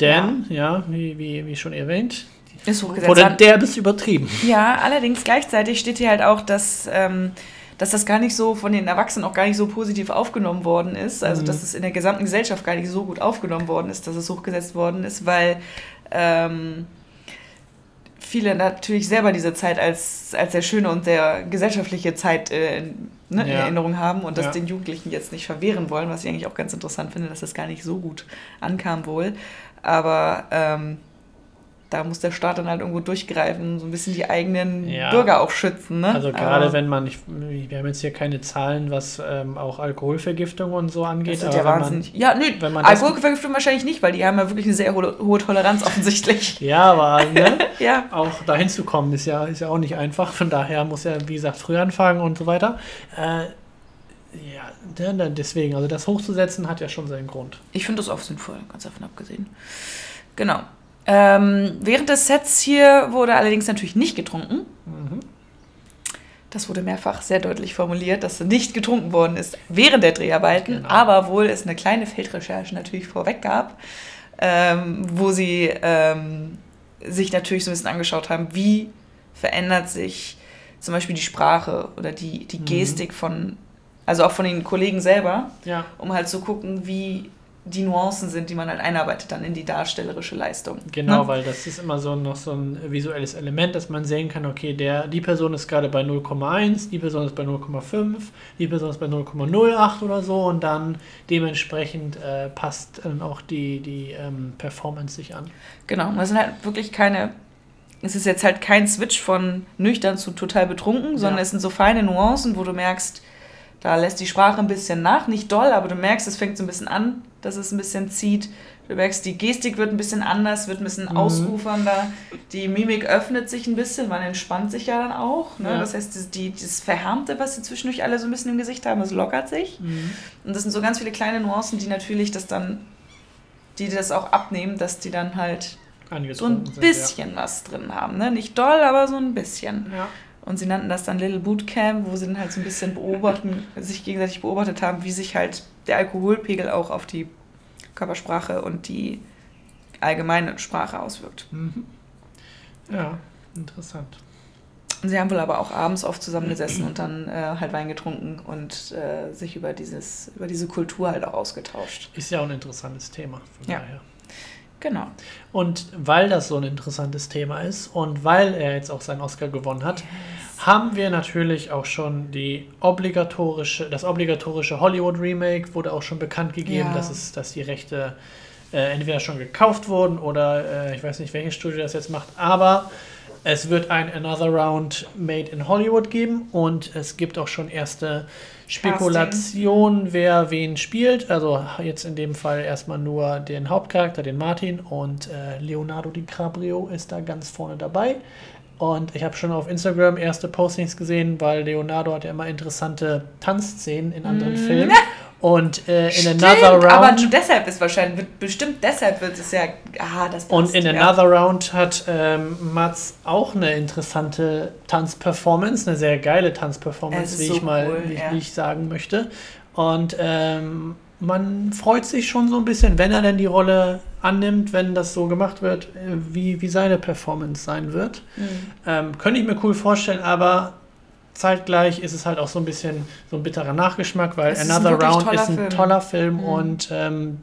denn, ja, wie, wie, wie schon erwähnt, Ist hochgesetzt. An- der bis übertrieben. Ja, allerdings gleichzeitig steht hier halt auch, dass, ähm, dass das gar nicht so von den Erwachsenen auch gar nicht so positiv aufgenommen worden ist. Also, Mhm. dass es in der gesamten Gesellschaft gar nicht so gut aufgenommen worden ist, dass es hochgesetzt worden ist, weil ähm, viele natürlich selber diese Zeit als, als sehr schöne und sehr gesellschaftliche Zeit äh, in, ne, in Ja. Erinnerung haben und das Ja. den Jugendlichen jetzt nicht verwehren wollen, was ich eigentlich auch ganz interessant finde, dass das gar nicht so gut ankam wohl. Aber ähm, da muss der Staat dann halt irgendwo durchgreifen, so ein bisschen die eigenen Ja. Bürger auch schützen. Ne? Also gerade Aber wenn man, ich, wir haben jetzt hier keine Zahlen, was ähm, auch Alkoholvergiftung und so angeht, das aber ja man, wahnsinnig. Ja, nö, wenn man Alkoholvergiftung wahrscheinlich nicht, weil die haben ja wirklich eine sehr hohe, hohe Toleranz offensichtlich. ja, aber ne, ja. auch dahin zu kommen, ist ja, ist ja auch nicht einfach. Von daher muss ja, wie gesagt, früh anfangen und so weiter. Äh, ja, deswegen, also das hochzusetzen hat ja schon seinen Grund. Ich finde das auch sinnvoll, ganz davon abgesehen. Genau. Ähm, während des Sets hier wurde allerdings natürlich nicht getrunken. Mhm. Das wurde mehrfach sehr deutlich formuliert, dass nicht getrunken worden ist während der Dreharbeiten, Genau. aber wohl es eine kleine Feldrecherche natürlich vorweg gab, ähm, wo sie ähm, sich natürlich so ein bisschen angeschaut haben, wie verändert sich zum Beispiel die Sprache oder die, die Mhm. Gestik von, also auch von den Kollegen selber, Ja, um halt zu gucken, wie die Nuancen sind, die man halt einarbeitet dann in die darstellerische Leistung. genau, Ne? weil das ist immer so noch so ein visuelles Element, dass man sehen kann, okay, der, die Person ist gerade bei 0,1, die Person ist bei 0,5, die Person ist bei 0,08 oder so und dann dementsprechend äh, passt dann auch die, die ähm, Performance sich an. Genau, das sind halt wirklich keine. Es ist jetzt halt kein Switch von nüchtern zu total betrunken, sondern Ja. es sind so feine Nuancen, wo du merkst, da lässt die Sprache ein bisschen nach, nicht doll, aber du merkst, es fängt so ein bisschen an, dass es ein bisschen zieht. Du merkst, die Gestik wird ein bisschen anders, wird ein bisschen Mhm. ausufernder, die Mimik öffnet sich ein bisschen, man entspannt sich ja dann auch. Ne? Ja. Das heißt, das, die, das Verhärmte, was sie zwischendurch alle so ein bisschen im Gesicht haben, das lockert sich. Und das sind so ganz viele kleine Nuancen, die natürlich das dann, die das auch abnehmen, dass die dann halt so ein sind, bisschen was drin haben. Ne? Nicht doll, aber so ein bisschen. Ja. Und sie nannten das dann Little Bootcamp, wo sie dann halt so ein bisschen beobachten, sich gegenseitig beobachtet haben, wie sich halt der Alkoholpegel auch auf die Körpersprache und die allgemeine Sprache auswirkt. Mhm. Ja, interessant. Und sie haben wohl aber auch abends oft zusammengesessen und dann äh, halt Wein getrunken und äh, sich über, dieses, über diese Kultur halt auch ausgetauscht. Ist ja auch ein interessantes Thema. Von Ja. daher. Genau. Und weil das so ein interessantes Thema ist und weil er jetzt auch seinen Oscar gewonnen hat, haben wir natürlich auch schon die obligatorische, das obligatorische Hollywood-Remake wurde auch schon bekannt gegeben, Ja. dass, es, dass die Rechte äh, entweder schon gekauft wurden oder äh, ich weiß nicht, welches Studio das jetzt macht, aber es wird ein Another Round Made in Hollywood geben und es gibt auch schon erste Spekulationen, wer wen spielt. Also jetzt in dem Fall erstmal nur den Hauptcharakter, den Martin und äh, Leonardo DiCaprio ist da ganz vorne dabei. Und ich habe schon auf Instagram erste Postings gesehen, weil Leonardo hat ja immer interessante Tanzszenen in anderen Filmen. Und äh, in Stimmt, Another Round. aber nur deshalb ist wahrscheinlich, bestimmt deshalb wird es ja, ah, das passt. Und in ja. Another Round hat ähm, Mats auch eine interessante Tanzperformance, eine sehr geile Tanzperformance, wie so ich mal, cool, wie, ja. wie ich sagen möchte. Und ähm, man freut sich schon so ein bisschen, wenn er denn die Rolle annimmt, wenn das so gemacht wird, äh, wie, wie seine Performance sein wird. Mhm. Ähm, könnte ich mir cool vorstellen, aber zeitgleich ist es halt auch so ein bisschen so ein bitterer Nachgeschmack, weil Es ist Another wirklich Round ist ein Film. toller Film Mhm. und ähm,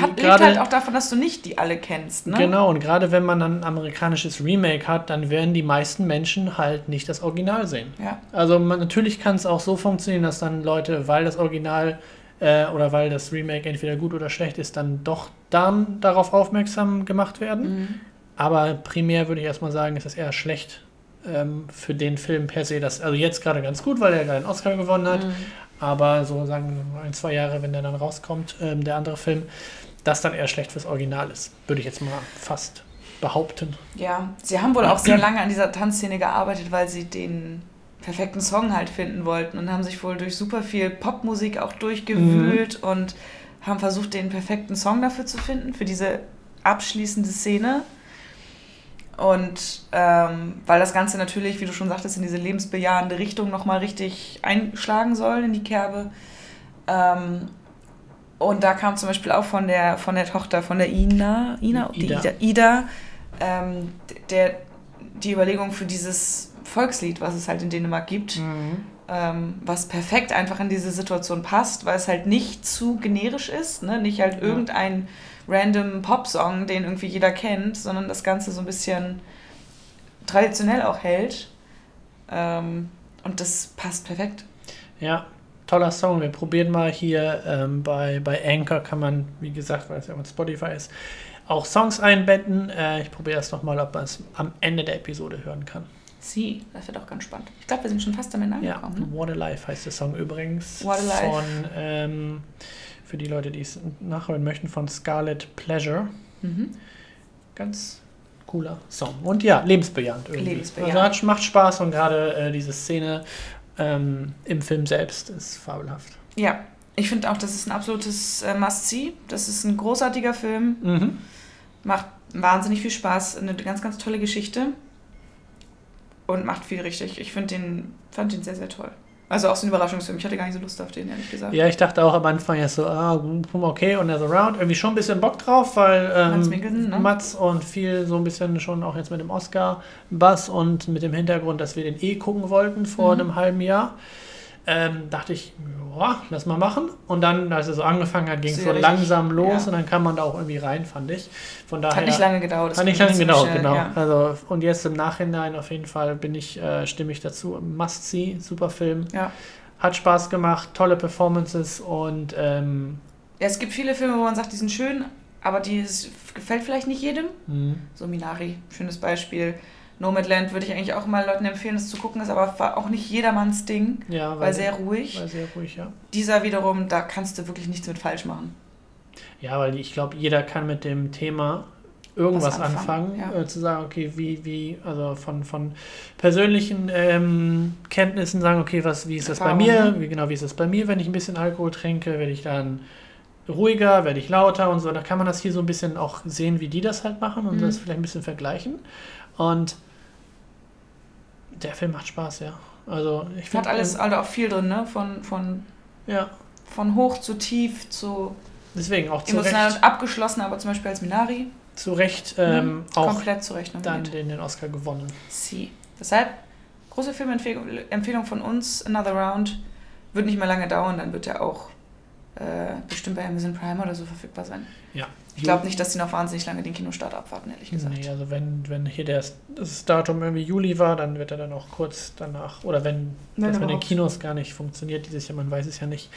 Hat, gerade- halt auch davon, dass du nicht die alle kennst, ne? Genau, und gerade wenn man dann ein amerikanisches Remake hat, dann werden die meisten Menschen halt nicht das Original sehen. Ja. Also man, natürlich kann es auch so funktionieren, dass dann Leute, weil das Original äh, oder weil das Remake entweder gut oder schlecht ist, dann doch dann darauf aufmerksam gemacht werden. Mhm. Aber primär würde ich erstmal sagen, ist das eher schlecht ähm, für den Film per se. Das, also jetzt gerade ganz gut, weil er gerade einen Oscar gewonnen hat. Mhm. Aber so sagen ein, zwei Jahre, wenn der dann rauskommt, ähm, der andere Film, das dann eher schlecht fürs Original ist. Würde ich jetzt mal fast behaupten. Ja, sie haben wohl auch sehr lange an dieser Tanzszene gearbeitet, weil sie den perfekten Song halt finden wollten und haben sich wohl durch super viel Popmusik auch durchgewühlt Mhm. und haben versucht, den perfekten Song dafür zu finden, für diese abschließende Szene. Und ähm, weil das Ganze natürlich, wie du schon sagtest, in diese lebensbejahende Richtung nochmal richtig einschlagen soll, in die Kerbe. Ähm, und da kam zum Beispiel auch von der, von der Tochter, von der Ina, Ina, die Ida. Ida, Ida ähm, der, die Überlegung für dieses Volkslied, was es halt in Dänemark gibt, ähm, was perfekt einfach in diese Situation passt, weil es halt nicht zu generisch ist, ne? nicht halt irgendein random Popsong, den irgendwie jeder kennt, sondern das Ganze so ein bisschen traditionell auch hält. Ähm, und das passt perfekt. Ja, toller Song. Wir probieren mal hier ähm, bei, bei Anchor kann man, wie gesagt, weil es ja mit Spotify ist, auch Songs einbetten. Äh, ich probiere erst nochmal, ob man es am Ende der Episode hören kann. Sie, das wird auch ganz spannend. Ich glaube, wir sind schon fast am Ende Ja, angekommen. Ne? What a Life heißt der Song übrigens. What a Life. Von, ähm, für die Leute, die es nachhören möchten, von Scarlet Pleasure. Mhm. Ganz cooler Song. Und ja, lebensbejahend irgendwie. Lebensbejahend. Also hat, macht Spaß und gerade äh, diese Szene ähm, im Film selbst ist fabelhaft. Ja, ich finde auch, das ist ein absolutes äh, Must-See. Das ist ein großartiger Film. Mhm. Macht wahnsinnig viel Spaß. Eine ganz, ganz tolle Geschichte. Und macht viel richtig. Ich find den, fand den sehr, sehr toll. Also auch so ein Überraschungsfilm. Ich hatte gar nicht so Lust auf den, ehrlich gesagt. Ja, ich dachte auch am Anfang jetzt so, ah, okay, und Another Round. Irgendwie schon ein bisschen Bock drauf, weil ähm, ne? Mats und viel so ein bisschen schon auch jetzt mit dem Oscar-Bass und mit dem Hintergrund, dass wir den eh gucken wollten vor Mhm. einem halben Jahr. Ähm, dachte ich, ja, lass mal machen. Und dann, als er so angefangen hat, ging es so langsam los ja. und dann kam man da auch irgendwie rein, fand ich. Von daher. Hat nicht lange gedauert. das Hat nicht lange gedauert, schnell, genau. Ja. Also, und jetzt im Nachhinein auf jeden Fall bin ich, äh, stimme ich dazu. Must see, super Film. Ja. Hat Spaß gemacht, tolle Performances und ähm, ja, es gibt viele Filme, wo man sagt, die sind schön, aber die ist, gefällt vielleicht nicht jedem. mh, So Minari, schönes Beispiel. Nomadland würde ich eigentlich auch mal Leuten empfehlen, das zu gucken, ist aber auch nicht jedermanns Ding, ja, weil weil, sehr ruhig. weil sehr ruhig, ja. Dieser wiederum, da kannst du wirklich nichts mit falsch machen. Ja, weil ich glaube, jeder kann mit dem Thema irgendwas Was anfangen, anfangen, ja. äh, zu sagen, okay, wie, wie, also von, von persönlichen ähm, Kenntnissen sagen, okay, was, wie ist das bei Erfahrung, mir, ne? wie genau, wie ist das bei mir, wenn ich ein bisschen Alkohol trinke, werde ich dann ruhiger, werde ich lauter und so. Da kann man das hier so ein bisschen auch sehen, wie die das halt machen und Mhm. das vielleicht ein bisschen vergleichen. Und der Film macht Spaß, ja. Also ich Hat finde alles, also auch viel drin, ne? Von, von, ja, von hoch zu tief zu deswegen auch zu emotional Recht, und abgeschlossen, aber zum Beispiel als Minari. zu Recht ähm, Mhm. auch komplett zu Recht dann den, den Oscar gewonnen. Sie. Deshalb, große Filmempfehlung Empfehlung von uns, Another Round. Wird nicht mehr lange dauern, dann wird er auch äh, bestimmt bei Amazon Prime oder so verfügbar sein. Ja. Ich glaube nicht, dass sie noch wahnsinnig lange den Kinostart abwarten, ehrlich gesagt. Nee, also wenn, wenn hier der, das Datum irgendwie Juli war, dann wird er dann auch kurz danach, oder wenn Wenn das mit den. Kinos gar nicht funktioniert dieses Jahr, man weiß es ja nicht,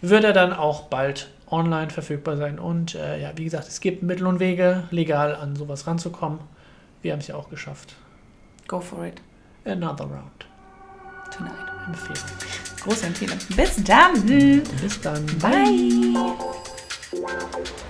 wird er dann auch bald online verfügbar sein. Und äh, ja, wie gesagt, es gibt Mittel und Wege, legal an sowas ranzukommen. Wir haben es ja auch geschafft. Go for it. Another Round. Tonight. Empfehlung. Große Empfehlung. Bis dann. Bis dann. Bye. Bye.